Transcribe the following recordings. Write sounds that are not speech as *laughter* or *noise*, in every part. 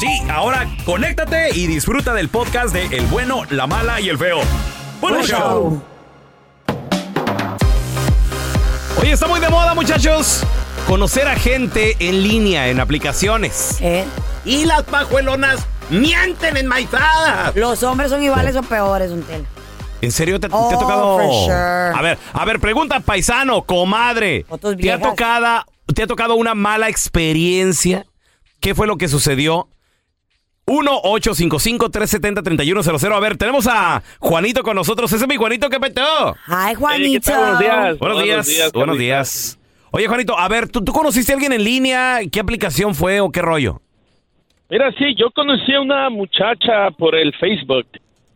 Sí, ahora conéctate y disfruta del podcast de El bueno, la mala y el feo. ¡Buen show! Oye, está muy de moda, muchachos. Conocer a gente en línea, en aplicaciones. ¿Eh? Y las pajuelonas mienten enmaizadas. Los hombres son iguales o peores, un tela. ¿En serio te, te Oh, ha tocado? for sure. A ver, a ver, pregunta paisano, comadre. ¿Te ha tocado, te ha tocado una mala experiencia? ¿Qué fue lo que sucedió? 1-855-370-3100. A ver, tenemos a Juanito con nosotros. Ese es mi Juanito que petó. Ay, Juanito. Buenos días. Buenos días. Buenos Carlita. días. Oye, Juanito, a ver, ¿tú, tú conociste a alguien en línea? ¿Qué aplicación fue o qué rollo? Mira, sí, yo conocí a una muchacha por el Facebook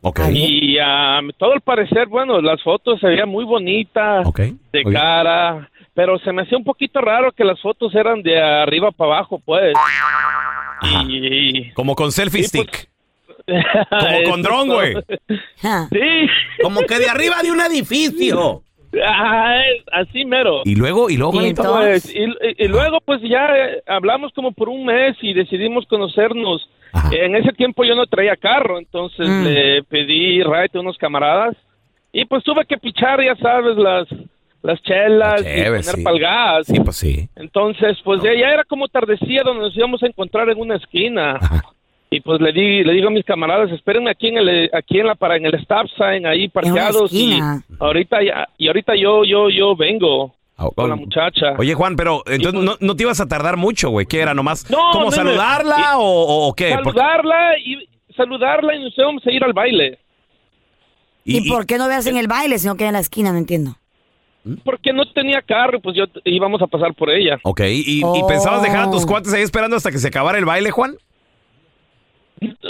Ok. y ah, todo al parecer, bueno, las fotos se veían muy bonitas Ok. de cara, pero se me hacía un poquito raro que las fotos eran de arriba para abajo, pues. Y Como con selfie Sí, pues, stick. Como con *laughs* dron, güey. Sí, Como que de arriba de un edificio. Ah, así mero. Y luego, y luego, Y entonces- Pues, y, y- y luego pues ya eh, hablamos como por un mes y decidimos conocernos. Ajá. En ese tiempo yo no traía carro, entonces Mm. le pedí ride a unos camaradas y pues tuve que pichar, ya sabes, las las chelas y poner sí. pa'l gas. Sí, pues sí. Entonces, pues ya, ya era como tardecía donde nos íbamos a encontrar en una esquina. Ajá. Y pues le di, le digo a mis camaradas, espérenme aquí en el, aquí en la para en el stop sign ahí parqueados y ahorita ya, y ahorita yo, yo, yo vengo Ah, con la muchacha. Oye, Juan, pero entonces pues- no, no te ibas a tardar mucho, güey. ¿Qué era? ¿Nomás No, no. saludarla Y- o, o- qué? Saludarla y saludarla y nos íbamos a ir al baile. ¿Y, por qué no veas en el baile si no queda en la esquina? No entiendo. Porque no tenía carro, pues yo íbamos a pasar por ella. Ok, ¿y, y Oh. pensabas dejar a tus cuates ahí esperando hasta que se acabara el baile, Juan?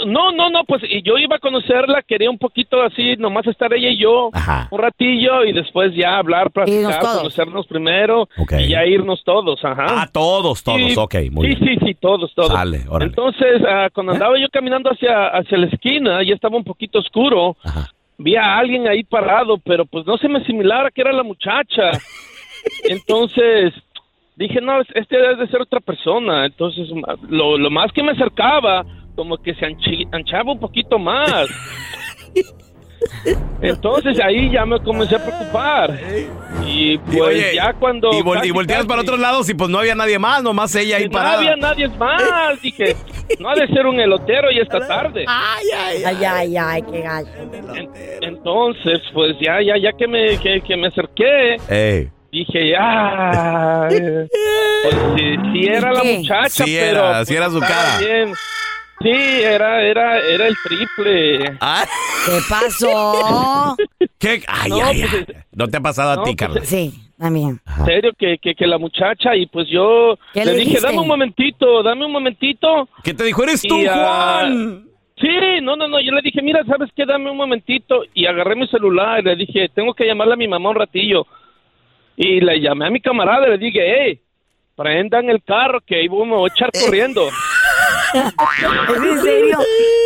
No, no, no, pues y yo iba a conocerla, quería un poquito así, nomás estar ella y yo Ajá. un ratillo y después ya hablar, platicar, conocernos primero Ok. y ya irnos todos, ajá. Ah, todos, todos, Sí, ok, muy sí, bien. Sí, sí, todos, todos. Sale, órale. Entonces, ah, cuando andaba yo caminando hacia, hacia la esquina, ya estaba un poquito oscuro, Ajá. Vi a alguien ahí parado, pero pues no se me asimilara que era la muchacha. *laughs* Entonces, dije, no, es- este debe de ser otra persona. Entonces, lo, lo más que me acercaba, como que se anchi- anchaba un poquito más. *laughs* Entonces ahí ya me comencé a preocupar. Y pues Y oye, ya cuando... Y, vol- y casi, volteas para otros lados y pues no había nadie más, nomás ella ahí y no parada. había nadie más. Dije, no ha de ser un elotero y esta tarde. Ay, ay, ay, qué gacho. En- entonces, pues ya, ya, ya que me, que, que me acerqué, Ey, dije, ya, *laughs* pues sí, sí era la ¿Qué? muchacha, Sí pero era, pues, sí era su cara. bien. Sí, era, era, era el triple. Ah, ¿Qué pasó? ¿Qué? Ay, No, ay, pues, ay. No te ha pasado a ti, pues, Carla. Sí, también. En serio, que, que, que la muchacha, y pues yo ¿Qué le le dije, dame un momentito, dame un momentito. ¿Qué te dijo? ¿Eres tú, Y, Juan? Sí, no, no, no, yo le dije, mira, ¿sabes qué? Dame un momentito. Y agarré mi celular y le dije, tengo que llamarle a mi mamá un ratillo. Y le llamé a mi camarada y le dije, hey, prendan el carro que ahí me voy a echar corriendo. ¿Es *laughs* en serio?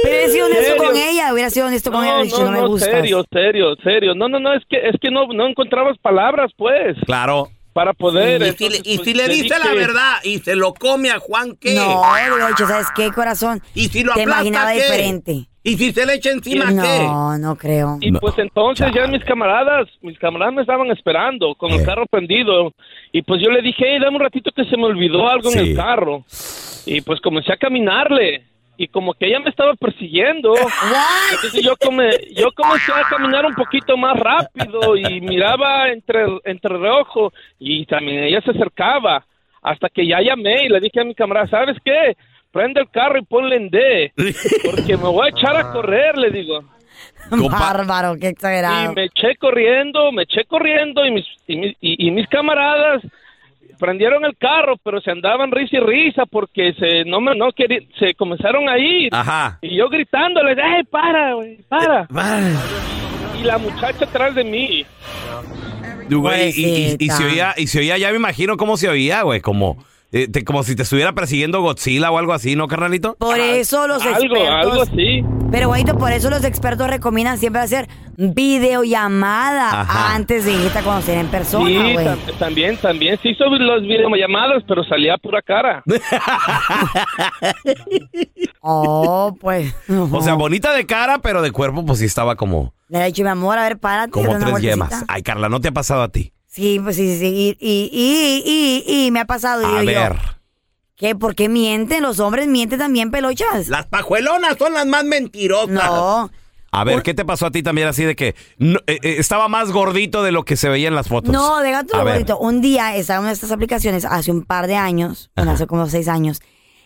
Pero he sido honesto ¿Serio? con ella. Hubiera sido honesto con ella. No, Dicho, no, no, me no, gusta. serio, serio, serio. No, no, no, es que, es que no, no encontrabas palabras, pues, Claro. para poder. Y si, y pues, si le dice la verdad y se lo come a Juan, ¿qué? No, dicho, ¿sabes qué, corazón? Y si lo Te aplasta, imaginaba ¿qué? diferente. Y si se le echa encima, ¿qué? No, no creo. Y No. pues entonces ya mis camaradas, mis camaradas me estaban esperando con el Eh. carro prendido. Y pues yo le dije, hey, dame un ratito que se me olvidó algo Sí. en el carro. Y pues comencé a caminarle. Y como que ella me estaba persiguiendo. *laughs* Entonces yo, come, yo comencé a caminar un poquito más rápido y miraba entre, entre reojo. Y también ella se acercaba. Hasta que ya llamé y le dije a mi camarada, ¿sabes qué? Prende el carro y ponle en D. *laughs* Porque me voy a echar a correr, le digo. Bárbaro, qué exagerado. Y me eché corriendo, me eché corriendo y mis, y mis, y- y mis camaradas prendieron el carro, pero se andaban risa y risa porque se no me no querí- se comenzaron a ir. Ajá. Y yo gritándoles, ¡ay, para, güey, para! Y la muchacha atrás de mí. Güey, y, y- y se oía, y se oía, ya me imagino cómo se oía, güey, como, eh, te- como si te estuviera persiguiendo Godzilla o algo así, ¿no, carnalito? Por eso los Algo, algo expertos... así. Pero, güeyito, por eso los expertos recomiendan siempre hacer videollamada Ajá. antes de irte a conocer en persona, Sí, güey. tam- también, también. Sí hizo las videollamadas, pero salía pura cara. *laughs* Oh, pues. O sea, bonita de cara, pero de cuerpo, pues sí estaba como, Le he dicho, mi amor, a ver, párate. como una tres vueltecita. yemas. Ay, Carla, ¿no te ha pasado a ti? Sí, pues sí, sí. Y, y, y, y, y me ha pasado. A digo yo, ver. ¿Qué? ¿Por qué mienten? Los hombres mienten también, pelochas. Las pajuelonas son las más mentirosas. No. A ver, ¿qué te pasó a ti también así de que no- eh, eh, estaba más gordito de lo que se veía en las fotos? No, lo ver. bonito. Un día estaba en una de estas aplicaciones hace un par de años, bueno, hace como seis años.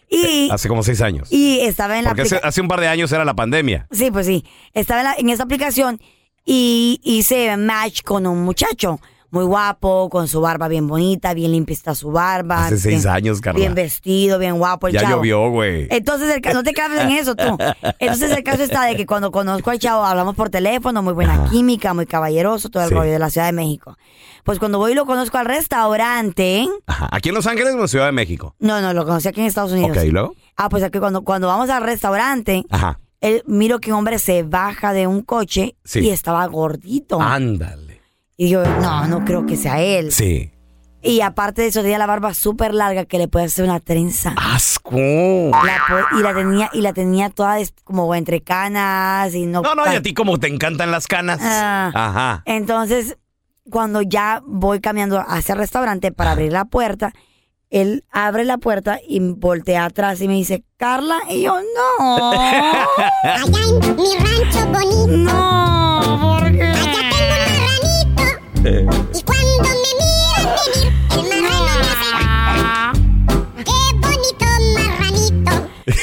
Y, Hace como seis años. y estaba en la Porque hace un par de años era la pandemia. Sí, pues sí. Estaba en, la- en esa aplicación y hice match con un muchacho. Muy guapo, con su barba bien bonita, bien limpia está su barba. Hace seis años, Carla. Bien vestido, bien guapo el Ya chavo. llovió, güey. Entonces, el no te claves en eso tú. Entonces, el caso está de que cuando conozco al chavo, hablamos por teléfono, muy buena química, muy caballeroso, todo el Sí. rollo de la Ciudad de México. Pues cuando voy y lo conozco al restaurante, Ajá. ¿Aquí en Los Ángeles o en Ciudad de México? no, no, lo conocí aquí en Estados Unidos. Ok, ¿y luego? Ah, pues aquí cuando, cuando vamos al restaurante, Ajá. él, miro que un hombre se baja de un coche Sí. y estaba gordito. Ándale. Y yo, no, no creo que sea él. Sí. Y aparte de eso, tenía la barba súper larga que le puede hacer una trenza. ¡Asco! La y la tenía, y la tenía toda como entre canas y no. No, no, y a ti como te encantan las canas. Ah. Ajá. Entonces, cuando ya voy caminando hacia el restaurante para abrir la puerta, él abre la puerta y voltea atrás y me dice, Carla, y yo, no. *laughs* Allá en mi rancho bonito, no, Y cuando me miran venir, el marrano me hace, ¡Qué bonito marranito!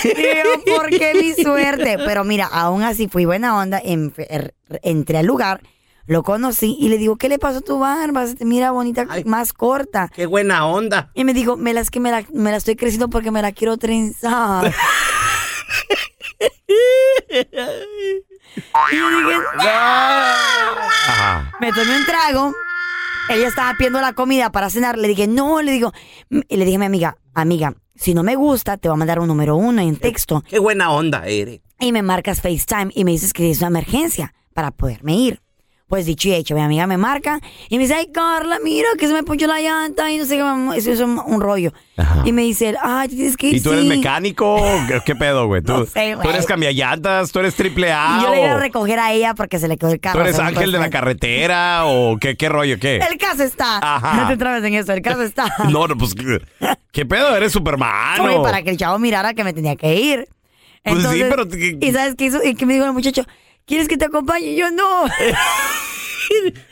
Y yo, ¿por qué mi suerte? Pero mira, aún así fui buena onda, en- er- entré al lugar, lo conocí y le digo, ¿qué le pasó a tu barba? Se te mira bonita, Ay. más corta. Qué buena onda. Y me dijo, me la, es que me la, me la estoy creciendo porque me la quiero trenzar. *laughs* *laughs* y yo dije, Ajá. me tomé un trago. Ella estaba pidiendo la comida para cenar. Le dije, no, le digo. Y le dije a mi amiga, amiga, si no me gusta, te voy a mandar un número uno en texto. Qué buena onda eres. Y me marcas FaceTime y me dices que es una emergencia para poderme ir. Pues dicho y hecho, mi amiga me marca y me dice, ay, Carla, mira que se me ponchó la llanta y no sé qué, mamá". eso es un, un rollo. Ajá. Y me dice, ay, tienes que ir. ¿Y tú eres sí". mecánico? ¿Qué, qué pedo, güey? ¿Tú, *laughs* No sé, güey. ¿Tú eres cambiallantas? ¿Tú eres triple A? Y yo le iba a recoger a ella porque se le quedó el carro. ¿Tú eres ángel de la todo. carretera? ¿O qué, qué rollo? ¿Qué? El caso está. Ajá. No te trabes en eso, el caso está. *laughs* No, no, pues, ¿qué- ¿qué pedo? ¿Eres Superman? Oye, para que el chavo mirara que me tenía que ir. Pues sí, Entonces, pero ¿Y sabes qué hizo? Y que me dijo el muchacho, ¿quieres que te acompañe? Y yo, no. *laughs*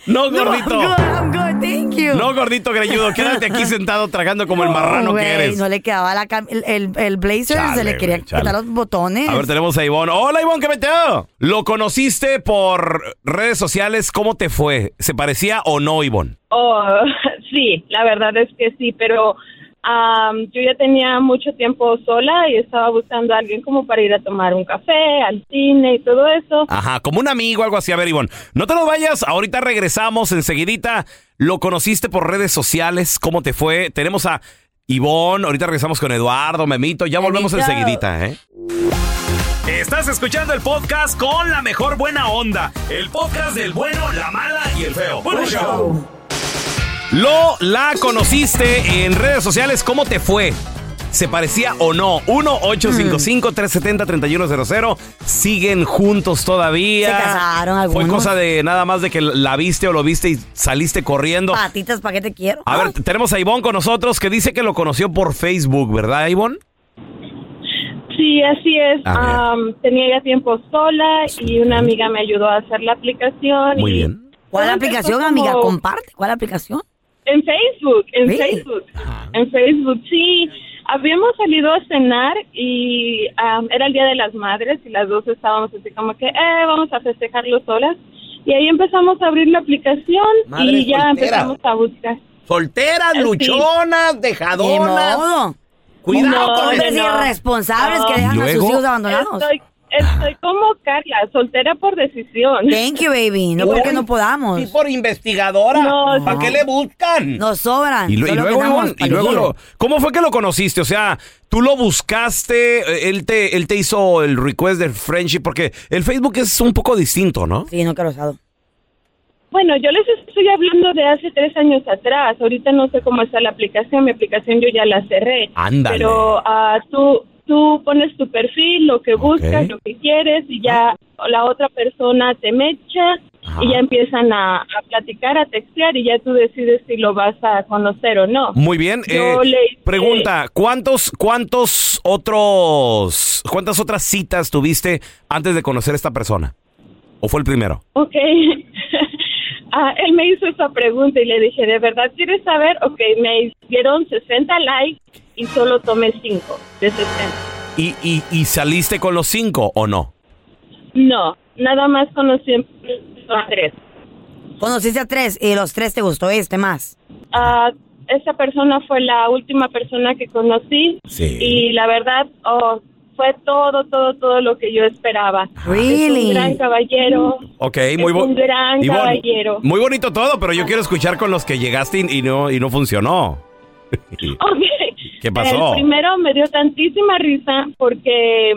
No, No, gordito. I'm good, I'm good, thank you. No, gordito greñudo. Quédate aquí *laughs* sentado tragando como el marrano que eres. No le quedaba la el, el, el blazer, Chale, se le quería quitar los botones. A ver, tenemos a Ivonne. Hola, Ivonne, ¿qué meteo? ¿Lo conociste por redes sociales? ¿Cómo te fue? ¿Se parecía o no, Ivonne? Oh, *laughs* sí, la verdad es que sí, pero yo ya tenía mucho tiempo sola y estaba buscando a alguien como para ir a tomar un café, al cine y todo eso. Ajá, como un amigo, algo así. A ver, Ivonne, no te nos vayas. Ahorita regresamos enseguidita. ¿Lo conociste por redes sociales? ¿Cómo te fue? Tenemos a Ivonne. Ahorita regresamos con Eduardo, Memito. Ya volvemos Memito. enseguidita, ¿eh? Estás escuchando el podcast con la mejor buena onda. El podcast del bueno, la mala y el feo. Bueno, show. Lo la conociste en redes sociales. ¿Cómo te fue? ¿Se parecía o no? 1-855-370-3100. Siguen juntos todavía. Se casaron algunos. Fue cosa de nada más de que la viste o lo viste y saliste corriendo. Patitas, ¿para qué te quiero? A ver, tenemos a Ivonne con nosotros que dice que lo conoció por Facebook, ¿verdad, Ivonne? Sí, así es. Am, tenía ya tiempo sola y una amiga me ayudó a hacer la aplicación. Muy y bien. ¿Cuál aplicación, empezó amiga? como- Comparte. ¿Cuál aplicación? En Facebook, en Sí. Facebook, en Facebook, sí. Habíamos salido a cenar y am, era el Día de las Madres y las dos estábamos así como que, eh, vamos a festejarlo solas. Y ahí empezamos a abrir la aplicación Madre y ya soltera. empezamos a buscar. Solteras, Sí. luchonas, modo. Cuidado No, con Hombres no. irresponsables que No. dejan a sus hijos abandonados. Estoy, estoy como Carla, soltera por decisión. Thank you, baby. No porque no podamos. Y por investigadora. No, ¿Para no. qué le buscan? Nos sobran. Y, lo- y solo luego, y luego lo- ¿cómo fue que lo conociste? O sea, tú lo buscaste, eh, él te, él te hizo el request del friendship, porque el Facebook es un poco distinto, ¿no? Sí, nunca lo he usado. Bueno, yo les estoy hablando de hace tres años atrás. Ahorita no sé cómo está la aplicación. Mi aplicación yo ya la cerré. Ándale. Pero ah, tú, tú pones tu perfil, lo que buscas, lo que quieres y ya la otra persona te mecha Ajá. y ya empiezan a, a platicar, a textear y ya tú decides si lo vas a conocer o no. Muy bien. Yo eh, le Pregunta, ¿cuántos, cuántos otros, cuántas otras citas tuviste antes de conocer a esta persona? ¿O fue el primero? Ok. *laughs* Ah, él me hizo esa pregunta y le dije, ¿de verdad quieres saber? Ok, me dieron 60 likes y solo tomé 5 de 60. ¿Y, y, y saliste con los cinco o no? No, nada más conocí a tres. Conociste a tres y los tres te gustó este más. Ah, esa persona fue la última persona que conocí Sí. y la verdad oh, fue todo, todo, todo lo que yo esperaba. Es Really? un gran caballero. Ok, Es muy un bonito. gran caballero. Muy bonito todo, pero yo quiero escuchar con los que llegaste y, y no, y no funcionó. Ok. ¿Qué pasó? El primero me dio tantísima risa porque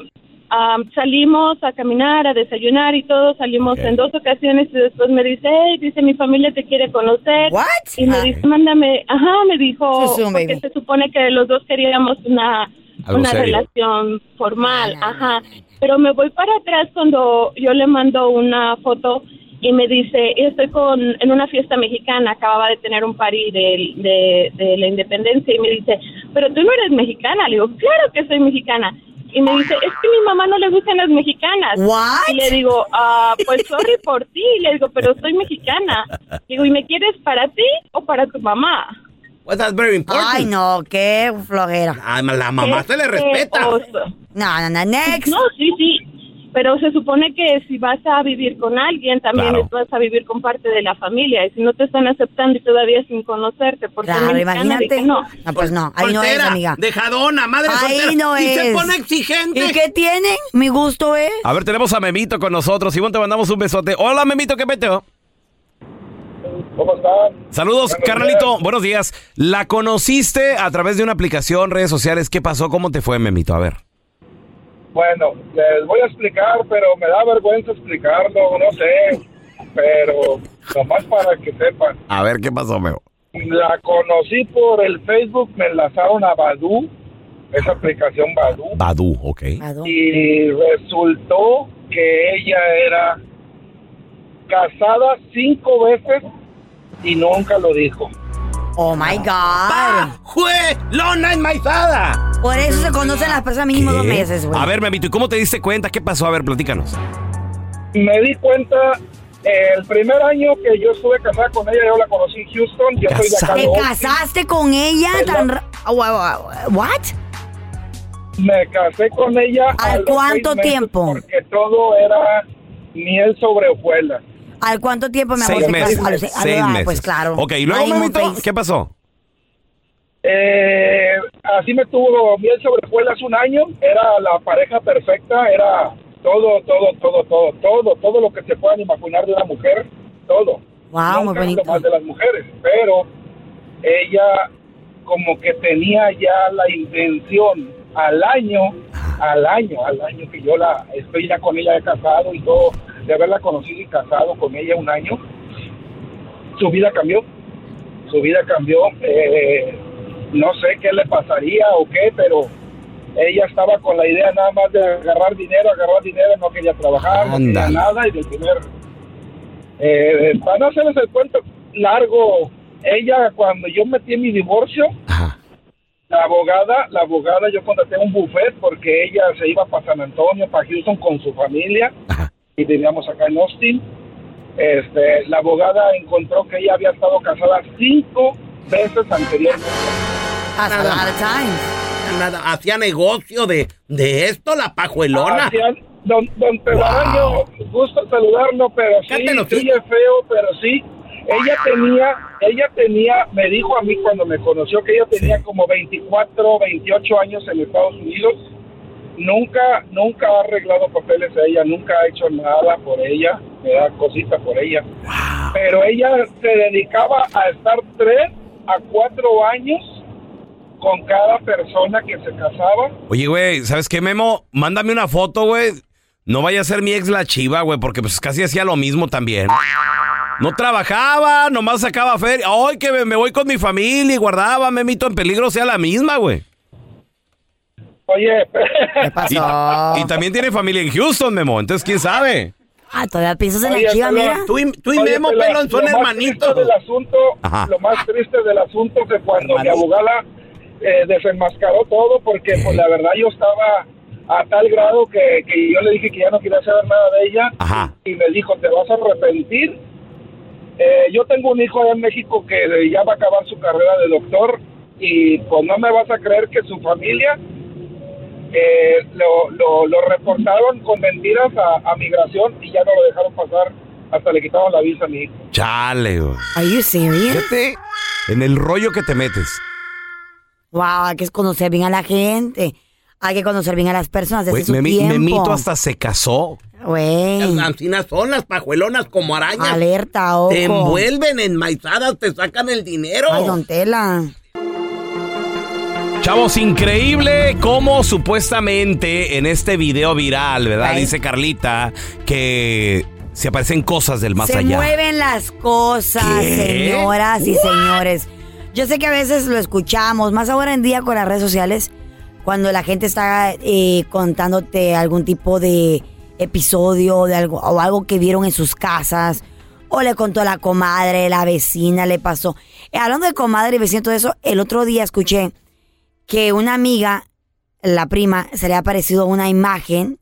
am, salimos a caminar, a desayunar y todo, salimos en dos ocasiones y después me dice, hey, dice, mi familia te quiere conocer. What? Y me Ah. dice, mándame, ajá, me dijo, sí, porque baby. se supone que los dos queríamos una, una serio. relación formal, no, ajá. Pero me voy para atrás cuando yo le mando una foto y me dice, estoy con, en una fiesta mexicana, acababa de tener un party de, de, de la independencia y me dice, pero tú no eres mexicana. Le digo, claro que soy mexicana. Y me dice, es que a mi mamá no le gustan las mexicanas. What? Y le digo, ah, pues sorry por ti. Le digo, pero soy mexicana. Digo, ¿y me quieres para ti o para tu mamá? Well, that's very important. Ay, no, qué flojera. Ah, la mamá se le Qué respeta. oso. No, no, no, next. No, sí, sí. Pero se supone que si vas a vivir con alguien, también Claro. vas a vivir con parte de la familia. Y si no te están aceptando y todavía sin conocerte, porque Claro, imagínate. no. No, pues no, ahí no es, amiga. dejadona, madre Ahí soltera. no y se es. pone exigente. ¿Y qué tienen? Mi gusto es. A ver, tenemos a Memito con nosotros. Ivonne, te mandamos un besote. Hola, Memito, ¿qué peteo? ¿Cómo están? Saludos, Buenos carnalito. días. Buenos días. ¿La conociste a través de una aplicación, redes sociales? ¿Qué pasó? ¿Cómo te fue, Memito? A ver. Bueno, les voy a explicar, pero me da vergüenza explicarlo, no sé. Pero nomás para que sepan. A ver, ¿qué pasó, Meo? La conocí por el Facebook, me enlazaron a Badu, esa aplicación Badu, Badu, ok. Y resultó que ella era casada cinco veces y nunca lo dijo. Oh my God. ¡Jue! ¡Lona enmaizada! Por eso se conocen las personas mínimo dos meses, güey. A ver, Memito, ¿y cómo te diste cuenta? ¿Qué pasó? A ver, platícanos. Me di cuenta eh, el primer año que yo estuve casada con ella, yo la conocí en Houston, yo soy de acá de ¿Te Austin. casaste con ella tan ra- What? Me casé con ella. ¿Al a los cuánto seis meses tiempo? Porque todo era miel sobre hojuelas. ¿Al cuánto tiempo me Seis meses. seis- a Seis los- ah, meses. Pues claro. Ok, y luego, phase. ¿qué pasó? Eh, así me tuvo miel sobre hojuelas un año. Era la pareja perfecta. Era todo, todo, todo, todo, todo, todo lo que se puedan imaginar de una mujer. Todo. Wow, muy bonito. más de las mujeres, pero ella como que tenía ya la intención al año, al año, al año que yo la estoy ya con ella de casado y todo, de haberla conocido y casado con ella un año, su vida cambió, su vida cambió, eh, no sé qué le pasaría o qué, pero ella estaba con la idea nada más de agarrar dinero, agarrar dinero, no quería trabajar, no quería nada y del primer eh, para no hacerles el cuento largo, ella cuando yo metí mi divorcio, Ajá. la abogada, la abogada yo contraté un buffet porque ella se iba para San Antonio, para Houston con su familia Ajá. y vivíamos acá en Austin. Este, la abogada encontró que ella había estado casada cinco veces anteriormente. That's a lot of times. Nada, hacía negocio de, de esto, la pajuelona. Hacían- don, don Telaraño, gusto saludarlo, pero sí, sí es feo, pero sí. ella tenía, ella tenía, me dijo a mí cuando me conoció que ella tenía como 24, 28 años en Estados Unidos. Nunca, nunca ha arreglado papeles a ella, nunca ha hecho nada por ella, me da cosita por ella. Pero ella se dedicaba a estar tres a cuatro años con cada persona que se casaba. Oye, güey, ¿sabes qué, Memo? Mándame una foto, güey. No vaya a ser mi ex la chiva, güey, porque pues casi hacía lo mismo también. No trabajaba, nomás sacaba feria. Ay, que me, me voy con mi familia y guardaba, Memito en peligro, sea la misma, güey. Oye, ¿Qué *laughs* Y, pasó? y también tiene familia en Houston, Memo, entonces quién sabe. Ah, todavía piensas en Oye, la chiva, pelón, mira. Tú y, tú y Oye, Memo, pelón, pelón, son lo más hermanitos. triste del asunto, Ajá. lo más triste del asunto que cuando mi Hermanito. abogada eh, desenmascaró todo, porque pues la verdad yo estaba a tal grado que, que yo le dije que ya no quería saber nada de ella Ajá. y me dijo, te vas a arrepentir. Eh, yo tengo un hijo allá en México que ya va a acabar su carrera de doctor y pues no me vas a creer que su familia eh, lo, lo, lo reportaron con mentiras a, a migración y ya no lo dejaron pasar hasta le quitaron la visa a mi hijo. Chale, güey. Are you serious? Fíjate en el rollo que te metes. Wow, hay que conocer bien a la gente. Hay que conocer bien a las personas desde Güey, su Memi- tiempo. Memito hasta se casó. Güey, Las ancinas son las pajuelonas como arañas. alerta, ojo. Te envuelven enmaizadas, te sacan el dinero. Ay, don Tela. Chavos, increíble cómo supuestamente en este video viral, ¿verdad? Dice Carlita que se aparecen cosas del más Se allá. mueven las cosas, ¿Qué? señoras y señores. Yo sé que a veces lo escuchamos, más ahora en día con las redes sociales, cuando la gente está eh, contándote algún tipo de episodio de algo, o algo que vieron en sus casas, o le contó la comadre, la vecina, le pasó. Eh, hablando de comadre y vecino, todo eso, el otro día escuché que una amiga, la prima, se le ha aparecido una imagen,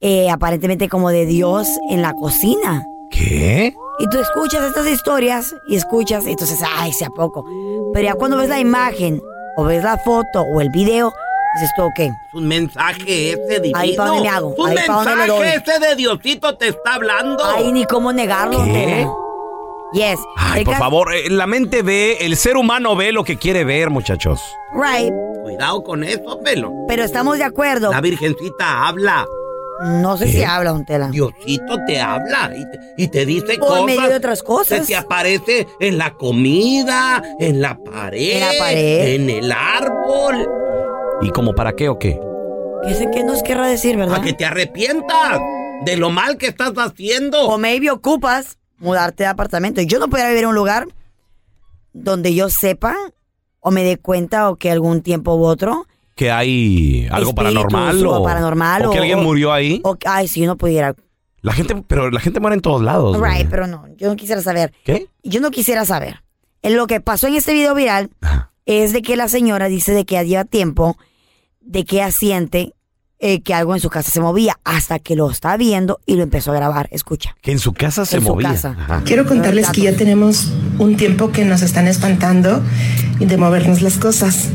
eh, aparentemente como de Dios en la cocina. ¿Qué? Y tú escuchas estas historias y escuchas, y entonces, ay, sea poco. Pero ya cuando ves la imagen, o ves la foto, o el video, dices tú, ok. Es un mensaje ese divino. Ahí pa' dónde me hago, Es un ahí pa' dónde le doy. mensaje ese de Diosito te está hablando. Ay, ni cómo negarlo. ¿Qué? Tela. Yes. Ay, El por favor, eh, la mente ve, el ser humano ve lo que quiere ver, muchachos. Right. Cuidado con eso, pelo. Pero estamos de acuerdo. La virgencita habla. No sé si habla, don Tela. Diosito te habla y te, y te dice Por cosas. medio de otras cosas. Se te aparece en la comida, en la pared, En la pared. en el árbol. ¿Y como para qué o qué? ¿Qué sé qué nos querrá decir, verdad? Para que te arrepientas de lo mal que estás haciendo. O maybe ocupas mudarte de apartamento. Yo no podría vivir en un lugar donde yo sepa o me dé cuenta o que algún tiempo u otro ¿Que hay algo Espíritus paranormal? o paranormal ¿O que alguien murió ahí? o ay si yo no pudiera La gente, pero la gente muere en todos lados. güey. right pero no yo no quisiera saber ¿Qué? yo no quisiera saber Eh, lo que pasó en este video viral es de que la señora dice de que lleva tiempo de que ella siente eh, que algo en su casa se movía hasta que lo está viendo y lo empezó a grabar escucha Que en su casa se En su movía. casa. Ajá. Quiero contarles que ya tenemos un tiempo que nos están espantando de movernos las cosas.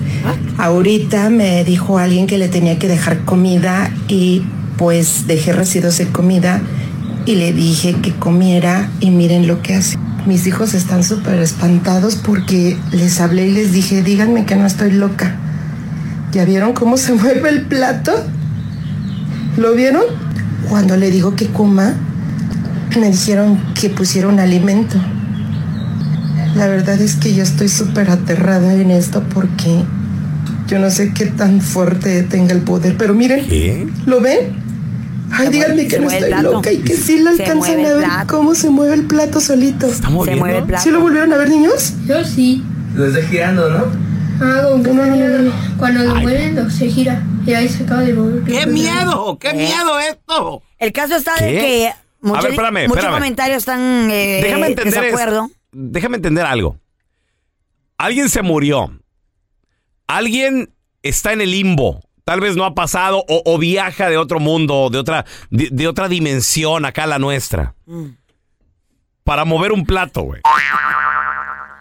Ahorita me dijo alguien que le tenía que dejar comida y pues dejé residuos de comida y le dije que comiera y miren lo que hace. Mis hijos están súper espantados porque les hablé y les dije, díganme que no estoy loca. ¿Ya vieron cómo se *laughs* mueve el plato? ¿Lo vieron? Cuando le digo que coma, me dijeron que pusiera un alimento. La verdad es que yo estoy súper aterrada en esto porque yo no sé qué tan fuerte tenga el poder. Pero miren, ¿Qué? ¿lo ven? Ay, Se díganme mueve- que no estoy loca y que sí lo alcanzan a ver plato. cómo se mueve el plato solito. ¿Está se mueve el plato ¿Sí lo volvieron a ver, niños? Yo sí. Lo está girando, ¿no? Ah, como que No, no, no, no, no. cuando lo mueven, lo- se gira. Y ahí se acaba de mover. ¡Qué miedo! ¡Qué ¿Eh? miedo esto! el caso está de que muchos, A ver, espérame, muchos comentarios están eh, Déjame en entender desacuerdo. Déjame entender algo. Alguien se murió. Alguien está en el limbo. Tal vez no ha pasado o, o viaja de otro mundo, de otra, de, de otra dimensión acá a la nuestra. Mm. Para mover un plato, güey.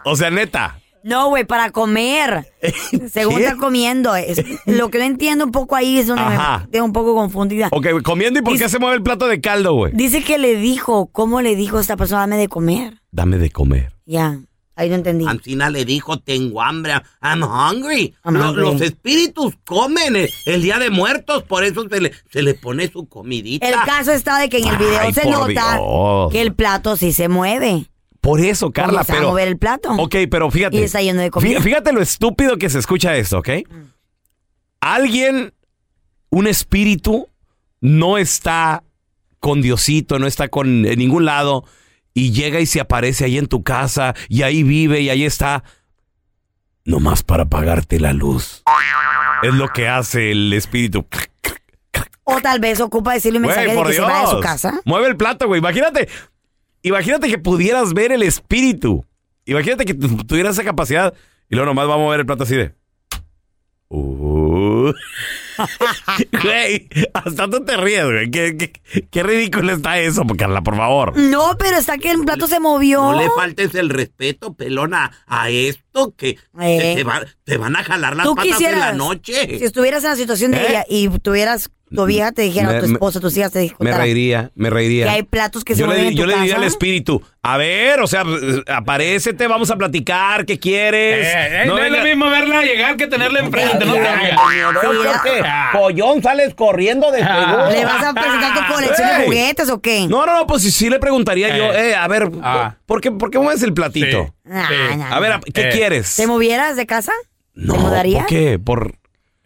O sea, neta. No, güey, para comer. Según ¿Qué? está comiendo. Es- lo que no entiendo un poco ahí es donde Ajá. me tengo un poco confundida. Ok, comiendo y por qué se mueve el plato de caldo, güey. Dice que le dijo, ¿cómo le dijo a esta persona dame de comer? Dame de comer. Ya, ahí no entendí. Ancina le dijo, tengo hambre, I'm hungry. I'm Lo- hungry. Los espíritus comen el, el día de muertos, por eso se le, se le pone su comidita. El caso está de que en el video Ay, se nota Dios. que el plato sí se mueve. Por eso, Carla, ¿Cómo se va a pero. mover el plato? Ok, pero fíjate. Y está lleno de comida. Fí- Fíjate lo estúpido que se escucha esto, ¿ok? Alguien, un espíritu, no está con Diosito, no está con en ningún lado y llega y se aparece ahí en tu casa y ahí vive y ahí está. Nomás para apagarte la luz. Es lo que hace el espíritu. O tal vez ocupa decirle un mensaje Güey, de por que se vaya a su Dios. casa. Mueve el plato, güey. Imagínate. Imagínate que pudieras ver el espíritu. Imagínate que tu- tuvieras esa capacidad y luego nomás va a mover el plato así de. Uh. *laughs* Güey, hasta tú te ríes, güey. Qué, qué- qué ridículo está eso, Carla, por favor. No, pero está que el plato se movió. No le faltes el respeto, pelona, a esto que Eh. te, va- te van a jalar las Tú patas en quisieras, la noche. si estuvieras en la situación de ¿Eh? ella y tuvieras, tu vieja te dijera, Me- tu me- esposa, tus hijas te Me dijeran reiría, me reiría. que hay platos que se yo le, mueven en tu yo le diría casa. al espíritu, a ver, o sea, aparécete, vamos a platicar, ¿qué quieres? Eh, eh, no, es lo mismo verla llegar que tenerla enfrente, no te hagas. Pollón, sales corriendo de seguro. ¿Le vas a presentar tu colección de juguetes o qué? No, no, no, pues sí, sí le preguntaría yo, Eh. eh, a ver, Ah. ¿por, qué, ¿por qué mueves el platito? A ver. ¿qué Eh. quieres? ¿Te movieras de casa? no, ¿Te mudarías? ¿por qué? Por...